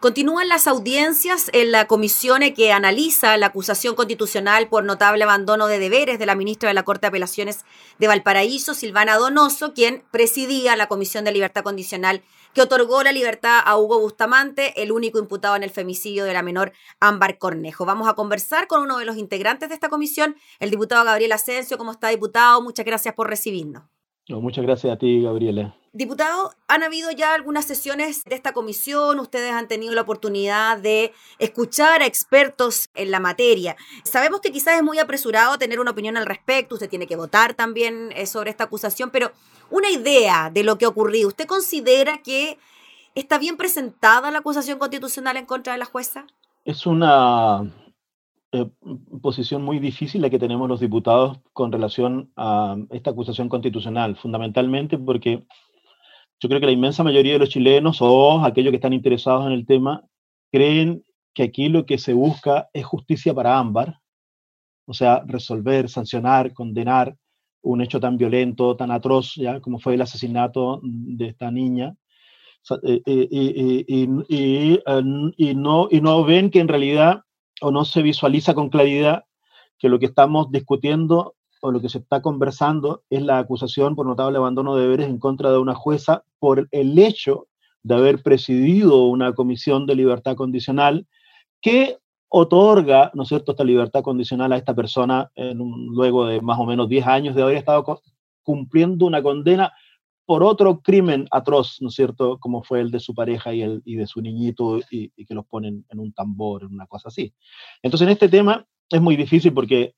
Continúan las audiencias en la comisión que analiza la acusación constitucional por notable abandono de deberes de la ministra de la Corte de Apelaciones de Valparaíso, Silvana Donoso, quien presidía la Comisión de Libertad Condicional que otorgó la libertad a Hugo Bustamante, el único imputado en el femicidio de la menor Ámbar Cornejo. Vamos a conversar con uno de los integrantes de esta comisión, el diputado Gabriel Asensio. ¿Cómo está, diputado? Muchas gracias por recibirnos. Muchas gracias a ti, Gabriela. Diputado, han habido ya algunas sesiones de esta comisión, ustedes han tenido la oportunidad de escuchar a expertos en la materia. Sabemos que quizás es muy apresurado tener una opinión al respecto, usted tiene que votar también eh, sobre esta acusación, pero una idea de lo que ha ocurrido, ¿usted considera que está bien presentada la acusación constitucional en contra de la jueza? Es una eh, posición muy difícil la que tenemos los diputados con relación a esta acusación constitucional, fundamentalmente porque yo creo que la inmensa mayoría de los chilenos o aquellos que están interesados en el tema creen que aquí lo que se busca es justicia para Ámbar, o sea, resolver, sancionar, condenar un hecho tan violento, tan atroz, ya como fue el asesinato de esta niña, eh, eh, y, no, y no ven que en realidad, o no se visualiza con claridad, que lo que estamos discutiendo o lo que se está conversando es la acusación por notable abandono de deberes en contra de una jueza por el hecho de haber presidido una comisión de libertad condicional que otorga, ¿no es cierto?, esta libertad condicional a esta persona en un, luego de más o menos 10 años de haber estado cumpliendo una condena por otro crimen atroz, ¿no es cierto?, como fue el de su pareja y, el, y de su niñito y, que los ponen en un tambor, en una cosa así. Entonces, en este tema es muy difícil porque,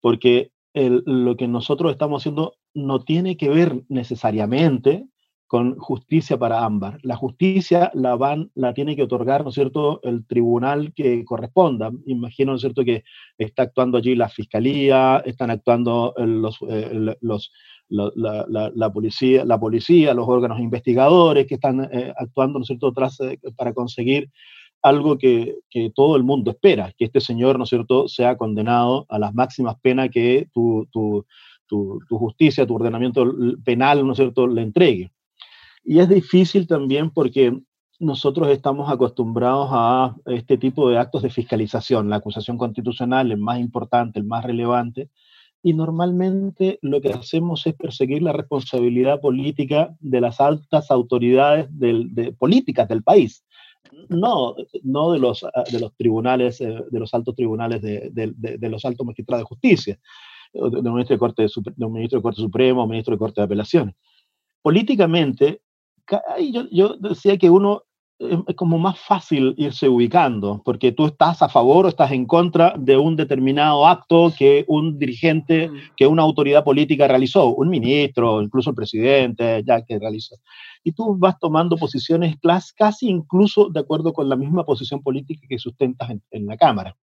porque lo que nosotros estamos haciendo no tiene que ver necesariamente con justicia para Ámbar. La justicia la van, la tiene que otorgar, ¿no es cierto?, el tribunal que corresponda. Imagino, ¿no es cierto?, que está actuando allí la fiscalía, están actuando los, eh, los la, policía, la policía, los órganos investigadores que están eh, actuando, ¿no es cierto?, tras, eh, para conseguir algo que, todo el mundo espera, que este señor, ¿no es cierto?, sea condenado a las máximas penas que tu, tu, tu, justicia, tu ordenamiento penal, ¿no es cierto?, le entregue. Y es difícil también porque nosotros estamos acostumbrados a este tipo de actos de fiscalización. La acusación constitucional, el más importante, el más relevante, y normalmente lo que hacemos es perseguir la responsabilidad política de las altas autoridades de políticas del país no, no de, los, ah, de los tribunales, eh, de los altos tribunales, de, de, los altos magistrados de justicia, de un ministro de Corte, de un ministro de Corte Supremo, un ministro de Corte de Apelaciones. Políticamente, yo, yo decía que uno es como más fácil irse ubicando, porque tú estás a favor o estás en contra de un determinado acto que un dirigente, que una autoridad política realizó, un ministro, incluso el presidente, ya que realizó y tú vas tomando posiciones casi incluso de acuerdo con la misma posición política que sustentas en, la Cámara.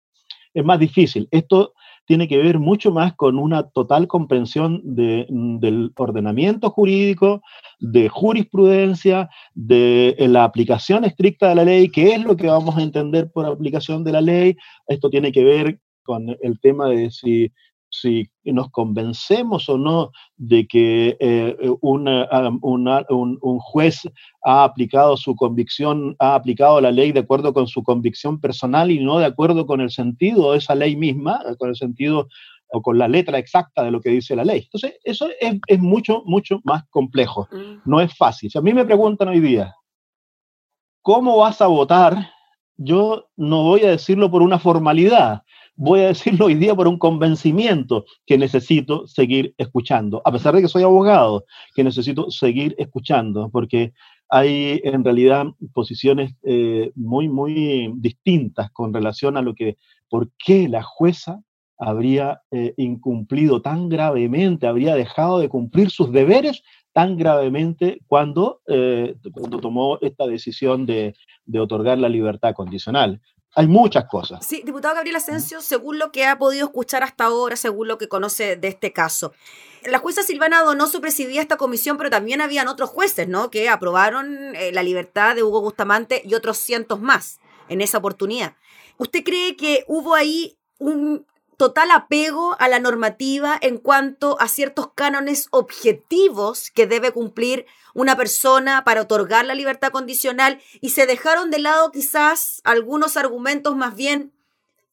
Es más difícil. Esto tiene que ver mucho más con una total comprensión mm, del ordenamiento jurídico, de jurisprudencia, de eh, la aplicación estricta de la ley, qué es lo que vamos a entender por aplicación de la ley. Esto tiene que ver con el tema de si si nos convencemos o no de que eh, un, juez ha aplicado su convicción, ha aplicado la ley de acuerdo con su convicción personal y no de acuerdo con el sentido de esa ley misma, con el sentido o con la letra exacta de lo que dice la ley. Entonces, eso es, mucho, mucho más complejo. Mm. No es fácil. Si a mí me preguntan hoy día, ¿cómo vas a votar? Yo no voy a decirlo por una formalidad, voy a decirlo hoy día por un convencimiento que necesito seguir escuchando, a pesar de que soy abogado, que necesito seguir escuchando, porque hay en realidad posiciones eh, muy, muy distintas con relación a lo que, por qué la jueza habría eh, incumplido tan gravemente, habría dejado de cumplir sus deberes tan gravemente cuando, eh, cuando tomó esta decisión de, de otorgar la libertad condicional. Hay muchas cosas. Sí, diputado Gabriel Asensio, según lo que ha podido escuchar hasta ahora, según lo que conoce de este caso, la jueza Silvana Donoso presidía esta comisión, pero también habían otros jueces, ¿no? Que aprobaron eh, la libertad de Hugo Bustamante y otros cientos más en esa oportunidad. ¿Usted cree que hubo ahí un total apego a la normativa en cuanto a ciertos cánones objetivos que debe cumplir una persona para otorgar la libertad condicional y se dejaron de lado quizás algunos argumentos más bien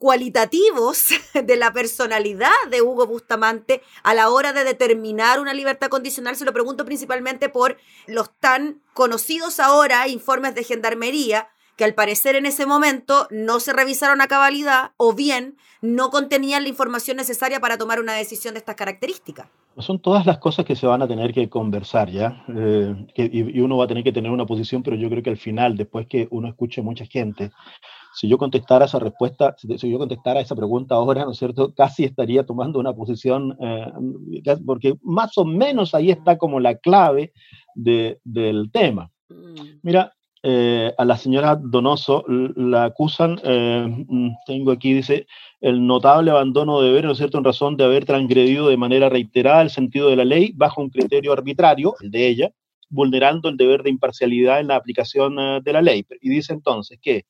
cualitativos de la personalidad de Hugo Bustamante a la hora de determinar una libertad condicional. Se lo pregunto principalmente por los tan conocidos ahora informes de gendarmería que al parecer en ese momento no se revisaron a cabalidad o bien no contenían la información necesaria para tomar una decisión de estas características. Son todas las cosas que se van a tener que conversar, ¿ya? Eh, y, uno va a tener que tener una posición, pero yo creo que al final, después que uno escuche mucha gente, si yo contestara esa respuesta, si yo contestara esa pregunta ahora, ¿no es cierto? Casi estaría tomando una posición, eh, porque más o menos ahí está como la clave del tema. Mm. Mira, eh, a la señora Donoso la acusan, eh, mm, tengo aquí, dice, el notable abandono de deber, ¿no es cierto?, en razón de haber transgredido de manera reiterada el sentido de la ley bajo un criterio arbitrario, el de ella, vulnerando el deber de imparcialidad en la aplicación de la ley. Y dice entonces que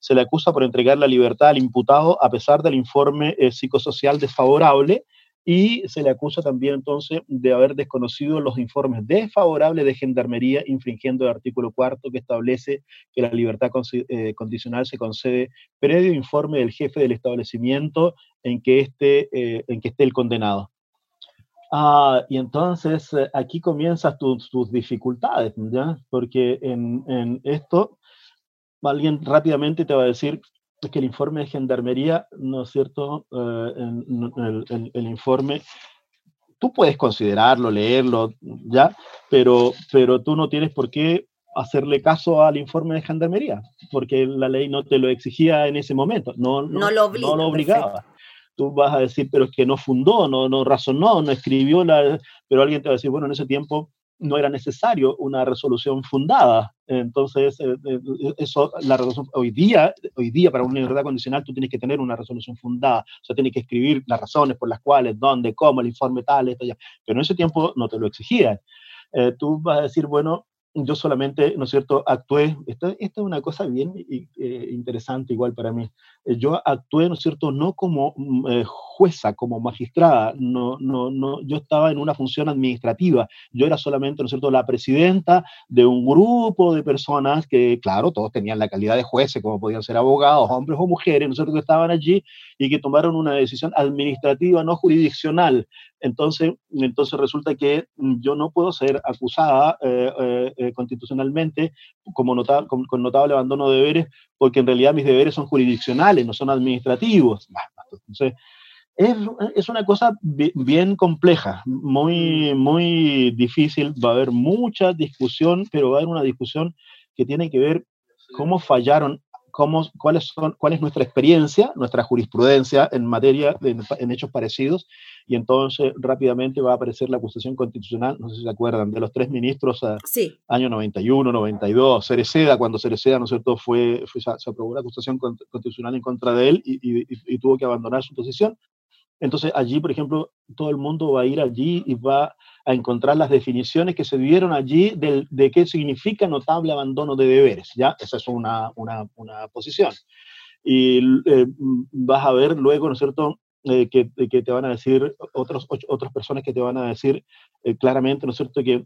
se le acusa por entregar la libertad al imputado a pesar del informe eh, psicosocial desfavorable y se le acusa también entonces de haber desconocido los informes desfavorables de Gendarmería, infringiendo el artículo cuarto que establece que la libertad eh, condicional se concede previo informe del jefe del establecimiento en que esté, eh, en que esté el condenado. Ah, y entonces aquí comienzan tus, dificultades, ¿ya? Porque en, en esto alguien rápidamente te va a decir que el informe de gendarmería, ¿no es cierto? Eh, el, informe, tú puedes considerarlo, leerlo, ¿ya? Pero, pero tú no tienes por qué hacerle caso al informe de gendarmería, porque la ley no te lo exigía en ese momento, no, no, lo, obligaba. Tú vas a decir, pero es que no fundó, no, no razonó, no escribió, la, pero alguien te va a decir, bueno, en ese tiempo no era necesario una resolución fundada. Entonces, eh, eh, eso, la resolución, hoy día, hoy día para una libertad condicional tú tienes que tener una resolución fundada, o sea, tienes que escribir las razones por las cuales, dónde, cómo, el informe tal, esto ya. Pero en ese tiempo no te lo exigían. Eh, tú vas a decir, bueno, yo solamente, ¿no es cierto?, actué, esta, es una cosa bien interesante igual para mí, yo actué, ¿no es cierto?, no como mm, jueza, como magistrada, no, no, no, yo estaba en una función administrativa, yo era solamente, ¿no es cierto?, la presidenta de un grupo de personas que, claro, todos tenían la calidad de jueces, como podían ser abogados, hombres o mujeres, ¿no es cierto?, que estaban allí y que tomaron una decisión administrativa, no jurisdiccional. Entonces, entonces resulta que yo no puedo ser acusada eh, eh, eh, constitucionalmente como con, con notable abandono de deberes, porque en realidad mis deberes son jurisdiccionales, no son administrativos. Entonces, es, una cosa bien, compleja, muy, mm. muy difícil. Va a haber mucha discusión, pero va a haber una discusión que tiene que ver cómo fallaron, cómo, cuáles son, cuál es nuestra experiencia, nuestra jurisprudencia en materia, de, en hechos parecidos, y entonces rápidamente va a aparecer la acusación constitucional, no sé si se acuerdan, de los tres ministros a sí. año 91, 92, Cereceda, cuando Cereceda, ¿no es cierto?, fue, se aprobó la acusación constitucional en contra de él y tuvo que abandonar su posición. Entonces allí, por ejemplo, todo el mundo va a ir allí y va a encontrar las definiciones que se dieron allí de, qué significa notable abandono de deberes, ¿ya? Esa es una, una, posición. Y eh, vas a ver luego, ¿no es cierto?, eh, que, que, te van a decir otros, otras personas que te van a decir eh, claramente, ¿no es cierto?, que,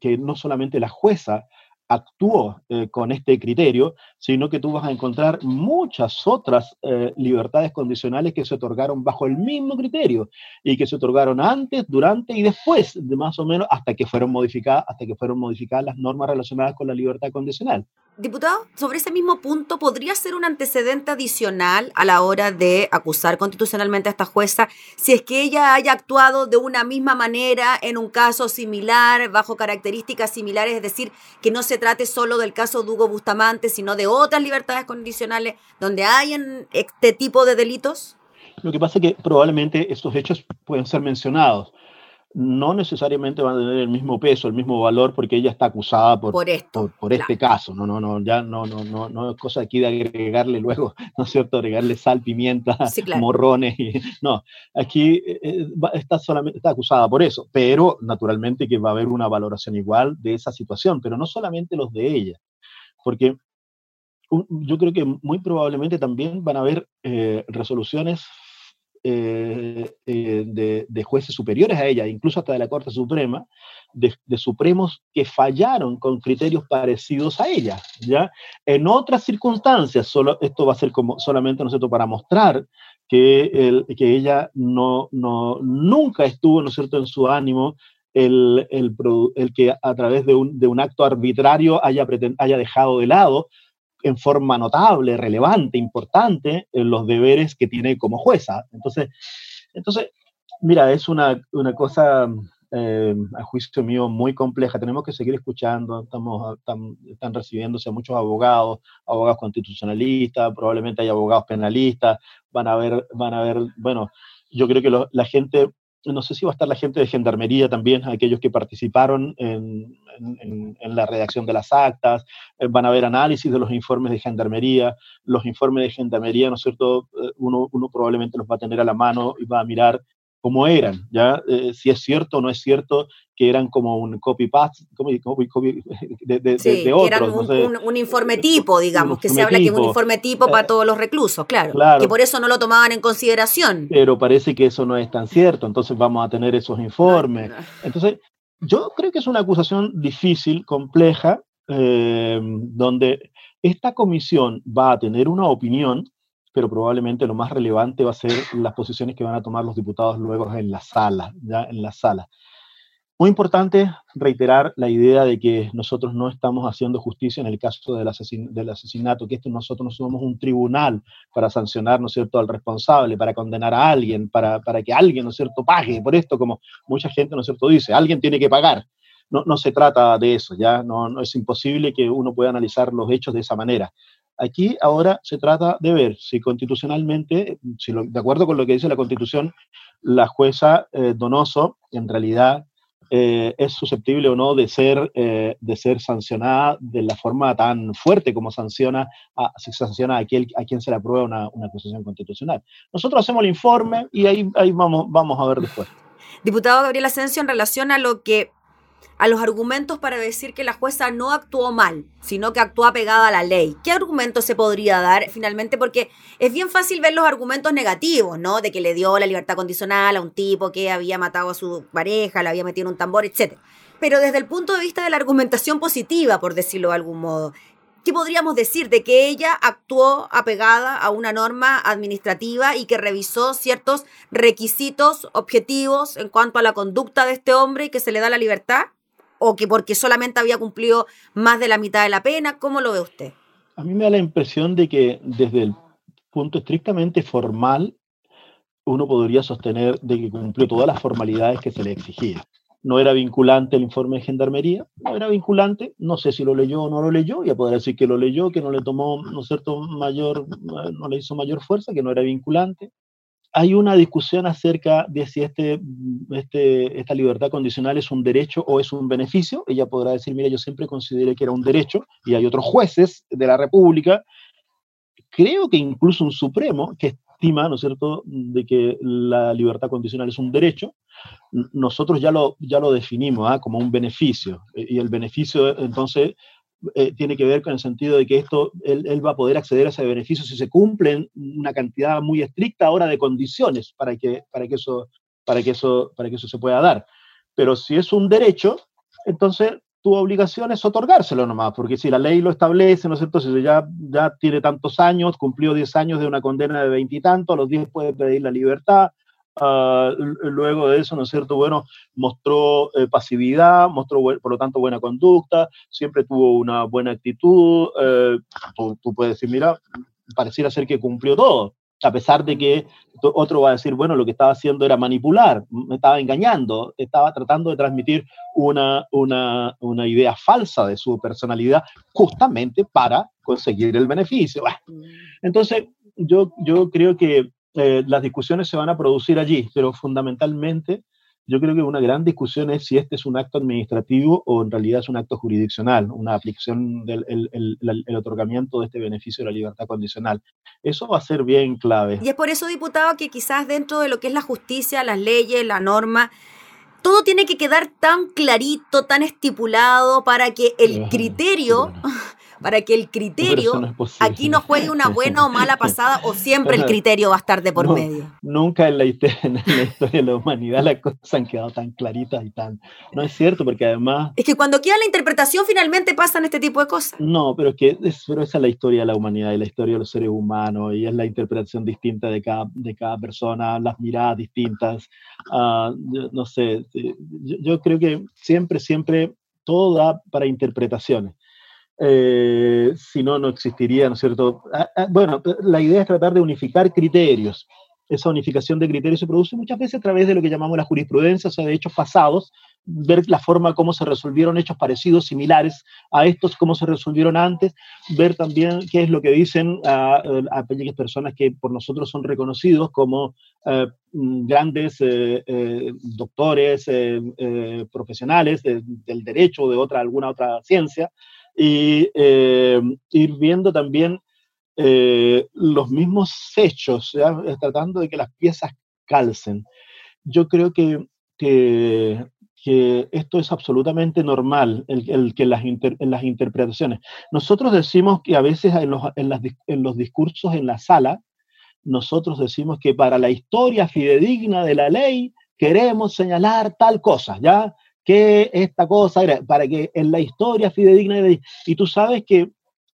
que no solamente la jueza actuó eh, con este criterio, sino que tú vas a encontrar muchas otras eh, libertades condicionales que se otorgaron bajo el mismo criterio y que se otorgaron antes, durante y después de más o menos hasta que fueron modificadas, hasta que fueron modificadas las normas relacionadas con la libertad condicional. Diputado, sobre ese mismo punto, ¿podría ser un antecedente adicional a la hora de acusar constitucionalmente a esta jueza si es que ella haya actuado de una misma manera en un caso similar, bajo características similares, es decir, que no se trate solo del caso de Hugo Bustamante, sino de otras libertades condicionales donde hayan este tipo de delitos? Lo que pasa es que probablemente estos hechos pueden ser mencionados no necesariamente van a tener el mismo peso, el mismo valor, porque ella está acusada por, por, esto, por, este caso. No, no, no, ya no, no, no, no es cosa aquí de agregarle luego, ¿no es cierto? Agregarle sal, pimienta, morrones. Y, no, aquí eh, eh, está solamente está acusada por eso, pero naturalmente que va a haber una valoración igual de esa situación, pero no solamente los de ella, porque yo creo que muy probablemente también van a haber eh, resoluciones eh, de, jueces superiores a ella, incluso hasta de la Corte Suprema, de, supremos que fallaron con criterios parecidos a ella. ¿ya? En otras circunstancias, solo, esto va a ser como solamente ¿no para mostrar que, el, que ella no, no, nunca estuvo ¿no es cierto? en su ánimo el, el, el, que a través de un, de un acto arbitrario haya, haya dejado de lado en forma notable, relevante, importante, en los deberes que tiene como jueza. Entonces, entonces mira, es una, una cosa, eh, a juicio mío, muy compleja. Tenemos que seguir escuchando, estamos, están, recibiéndose muchos abogados, abogados constitucionalistas, probablemente hay abogados penalistas, van a ver, van a ver, bueno, yo creo que la gente no sé si va a estar la gente de Gendarmería también, aquellos que participaron en, la redacción de las actas, eh, van a haber análisis de los informes de Gendarmería, los informes de Gendarmería, ¿no es cierto? Eh, uno, uno probablemente los va a tener a la mano y va a mirar cómo eran, ¿ya? Eh, si es cierto o no es cierto que eran como un copy-paste de, de, de, otros. Eran un, un, informe tipo, digamos, que se habla que es un informe tipo para todos los reclusos, claro, Que por eso no lo tomaban en consideración. Pero parece que eso no es tan cierto, entonces vamos a tener esos informes. Entonces, yo creo que es una acusación difícil, compleja, eh, donde esta comisión va a tener una opinión pero probablemente lo más relevante va a ser las posiciones que van a tomar los diputados luego en la sala, ya en la sala. Muy importante reiterar la idea de que nosotros no estamos haciendo justicia en el caso del, del asesinato, que esto nosotros no somos un tribunal para sancionar, ¿no es cierto?, al responsable, para condenar a alguien, para, para que alguien, ¿no es cierto?, pague por esto, como mucha gente, ¿no es cierto?, dice, alguien tiene que pagar. No, no se trata de eso, ya no, no es imposible que uno pueda analizar los hechos de esa manera. Aquí ahora se trata de ver si constitucionalmente, de acuerdo con lo que dice la Constitución, la jueza eh, Donoso en realidad eh, es susceptible o no de ser, eh, de ser sancionada de la forma tan fuerte como sanciona a, se sanciona a, aquel, a quien se le aprueba una, una acusación constitucional. Nosotros hacemos el informe y ahí, ahí vamos, vamos a ver después. Diputado Gabriel Asensio, en relación a lo que a los argumentos para decir que la jueza no actuó mal, sino que actuó apegada a la ley. ¿Qué argumento se podría dar finalmente? Porque es bien fácil ver los argumentos negativos, ¿no? De que le dio la libertad condicional a un tipo que había matado a su pareja, la había metido en un tambor, etc. Pero desde el punto de vista de la argumentación positiva, por decirlo de algún modo, ¿qué podríamos decir de que ella actuó apegada a una norma administrativa y que revisó ciertos requisitos objetivos en cuanto a la conducta de este hombre y que se le da la libertad? O que porque solamente había cumplido más de la mitad de la pena? ¿Cómo lo ve usted? A mí me da la impresión de que desde el punto estrictamente formal, uno podría sostener de que cumplió todas las formalidades que se le exigía. No era vinculante el informe de gendarmería, no era vinculante, no sé si lo leyó o no lo leyó, ya podría decir que lo leyó, que no le tomó, ¿no cierto?, mayor, no le hizo mayor fuerza, que no era vinculante hay una discusión acerca de si este, este, esta libertad condicional es un derecho o es un beneficio. Ella podrá decir, mira, yo siempre consideré que era un derecho y hay otros jueces de la República, creo que incluso un Supremo, que estima, ¿no es cierto?, de que la libertad condicional es un derecho. Nosotros ya lo, ya lo definimos ¿ah? como un beneficio y el beneficio entonces eh, tiene que ver con el sentido de que esto, él, va a poder acceder a ese beneficio si se cumplen una cantidad muy estricta ahora de condiciones para que, para que, eso, para que, eso, para que eso se pueda dar. Pero si es un derecho, entonces tu obligación es otorgárselo nomás, porque si la ley lo establece, ¿no es cierto? Si ya, ya tiene tantos años, cumplió 10 años de una condena de veintitantos, a los 10 puede pedir la libertad, Ah, luego de eso, ¿no es cierto? Bueno, mostró eh, pasividad, mostró, por lo tanto, buena conducta, siempre tuvo una buena actitud. Eh, tú, puedes decir, mira, pareciera ser que cumplió todo, a pesar de que otro va a decir, bueno, lo que estaba haciendo era manipular, me estaba engañando, estaba tratando de transmitir una, una, una idea falsa de su personalidad justamente para conseguir el beneficio. Mm. Entonces, yo, yo creo que eh, las discusiones se van a producir allí, pero fundamentalmente yo creo que una gran discusión es si este es un acto administrativo o en realidad es un acto jurisdiccional, una aplicación del el, otorgamiento de este beneficio de la libertad condicional. Eso va a ser bien clave. Y es por eso, diputado, que quizás dentro de lo que es la justicia, las leyes, la norma, todo tiene que quedar tan clarito, tan estipulado para que el criterio para que el criterio aquí no juegue una buena o mala pasada o siempre el criterio va a estar de por medio. Nunca en la, en la, historia de la humanidad las cosas han quedado tan claritas y tan... No es cierto, porque además... Es que cuando queda la interpretación finalmente pasan este tipo de cosas. No, pero es que pero esa es la historia de la humanidad y la historia de los seres humanos y es la interpretación distinta de cada, de cada persona, las miradas distintas. Uh, no sé, yo, yo creo que siempre, siempre todo da para interpretaciones. Eh, si no, no existiría, ¿no es cierto? Ah, ah, bueno, la idea es tratar de unificar criterios. Esa unificación de criterios se produce muchas veces a través de lo que llamamos la jurisprudencia, o sea, de hechos pasados, ver la forma como se resolvieron hechos parecidos, similares a estos, cómo se resolvieron antes, ver también qué es lo que dicen a, a personas que por nosotros son reconocidos como eh, grandes eh, eh, doctores, profesionales del derecho o de otra, alguna otra ciencia, y ir viendo también los mismos hechos, tratando de que las piezas calcen. Yo creo que, que que esto es absolutamente normal, el, que las, en las interpretaciones. Nosotros decimos que a veces en los, en, los discursos en la sala, nosotros decimos que para la historia fidedigna de la ley queremos señalar tal cosa, ¿ya? Que esta cosa era, para que en la historia fidedigna de y tú sabes que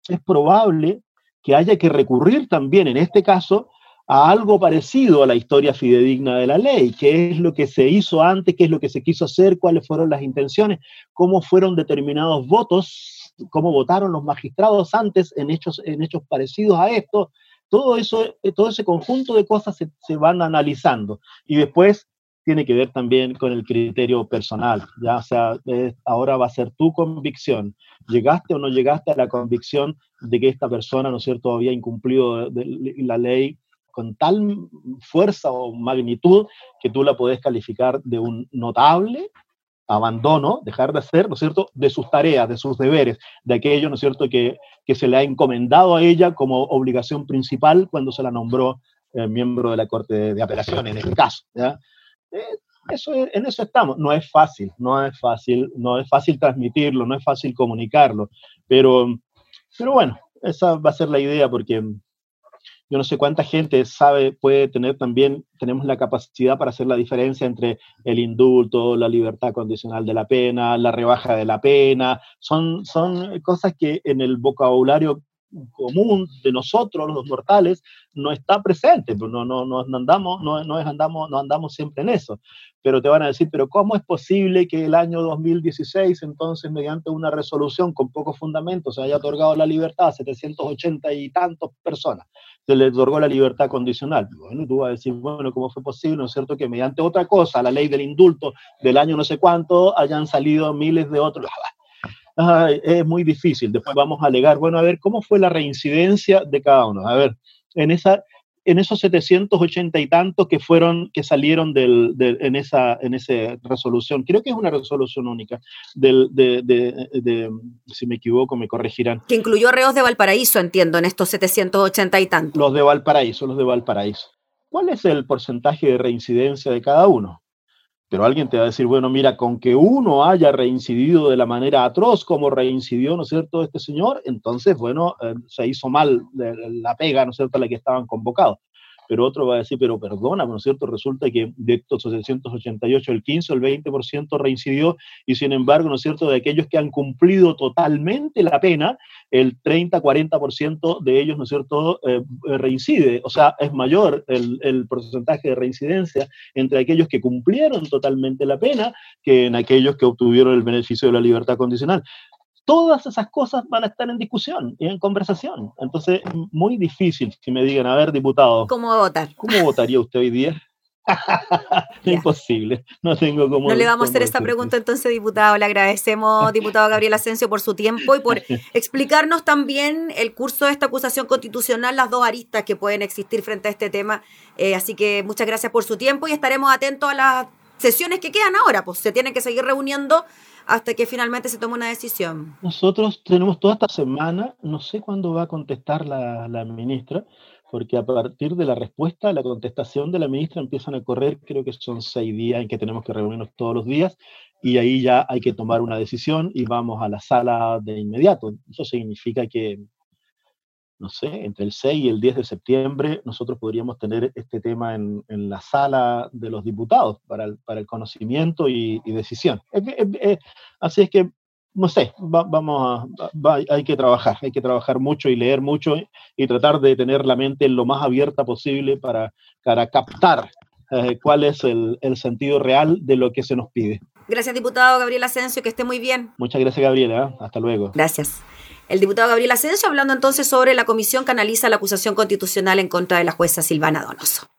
es probable que haya que recurrir también en este caso a algo parecido a la historia fidedigna de la ley, qué es lo que se hizo antes, qué es lo que se quiso hacer, cuáles fueron las intenciones, cómo fueron determinados votos, cómo votaron los magistrados antes en hechos, en hechos parecidos a esto. Todo, eso, todo ese conjunto de cosas se, van analizando y después tiene que ver también con el criterio personal, ya o sea, ahora va a ser tu convicción. ¿Llegaste o no llegaste a la convicción de que esta persona, ¿no es cierto?, había incumplido la ley con tal fuerza o magnitud que tú la puedes calificar de un notable abandono, dejar de hacer, ¿no es cierto?, de sus tareas, de sus deberes, de aquello, ¿no es cierto?, que, que se le ha encomendado a ella como obligación principal cuando se la nombró eh, miembro de la Corte de, Apelación, en este caso. ¿ya? Eh, eso, en eso estamos. No es fácil, no es fácil, no es fácil transmitirlo, no es fácil comunicarlo, pero, pero bueno, esa va a ser la idea porque yo no sé cuánta gente sabe, puede tener también, tenemos la capacidad para hacer la diferencia entre el indulto, la libertad condicional de la pena, la rebaja de la pena. Son, son cosas que en el vocabulario común de nosotros, los mortales, no está presente, no, no, no, andamos, no, no, andamos, no andamos siempre en eso. Pero te van a decir, pero ¿cómo es posible que el año 2016, entonces, mediante una resolución con pocos fundamentos, se haya otorgado la libertad a 780 y tantos personas? Se le otorgó la libertad condicional. Bueno, tú vas a decir, bueno, ¿cómo fue posible? ¿No es cierto que mediante otra cosa, la ley del indulto del año no sé cuánto, hayan salido miles de otros? Es muy difícil. Después vamos a alegar, bueno, a ver, ¿cómo fue la reincidencia de cada uno? A ver, en, esa, en esos 780 y tantos que fueron, que salieron del, en, esa, en esa resolución, creo que es una resolución única, del, de, de, si me equivoco, me corregirán. Que incluyó reos de Valparaíso, entiendo, en estos 780 y tantos. Los de Valparaíso, los de Valparaíso. ¿Cuál es el porcentaje de reincidencia de cada uno? Pero alguien te va a decir, bueno, mira, con que uno haya reincidido de la manera atroz como reincidió, ¿no es cierto?, este señor, entonces, bueno, eh, se hizo mal la pega, ¿no es cierto?, a la que estaban convocados pero otro va a decir, pero perdona, ¿no es cierto? Resulta que de estos 788, el 15 o el 20% reincidió y sin embargo, ¿no es cierto?, de aquellos que han cumplido totalmente la pena, el 30-40% de ellos, ¿no es cierto?, eh, reincide. O sea, es mayor el, el porcentaje de reincidencia entre aquellos que cumplieron totalmente la pena que en aquellos que obtuvieron el beneficio de la libertad condicional todas esas cosas van a estar en discusión y en conversación. Entonces, muy difícil que me digan, a ver, diputado. ¿Cómo votar? ¿Cómo votaría usted hoy día? Imposible, no tengo cómo. No le vamos a hacer esta pregunta entonces, diputado. Le agradecemos, diputado Gabriel Asensio, por su tiempo y por explicarnos también el curso de esta acusación constitucional, las dos aristas que pueden existir frente a este tema. Eh, así que muchas gracias por su tiempo y estaremos atentos a las sesiones que quedan ahora, pues se tienen que seguir reuniendo hasta que finalmente se tome una decisión. Nosotros tenemos toda esta semana, no sé cuándo va a contestar la, la ministra, porque a partir de la respuesta, la contestación de la ministra empiezan a correr, creo que son seis días en que tenemos que reunirnos todos los días, y ahí ya hay que tomar una decisión y vamos a la sala de inmediato. Eso significa que, no sé, entre el 6 y el 10 de septiembre nosotros podríamos tener este tema en, en la sala de los diputados para el, para el conocimiento y, y decisión. así es que no sé, vamos a, hay que trabajar, hay que trabajar mucho y leer mucho y tratar de tener la mente lo más abierta posible para, para captar eh, cuál es el, el, sentido real de lo que se nos pide. Gracias, diputado Gabriel Asensio, que esté muy bien. Muchas gracias, Gabriela. Hasta luego. Gracias. El diputado Gabriel Asensio hablando entonces sobre la comisión que analiza la acusación constitucional en contra de la jueza Silvana Donoso.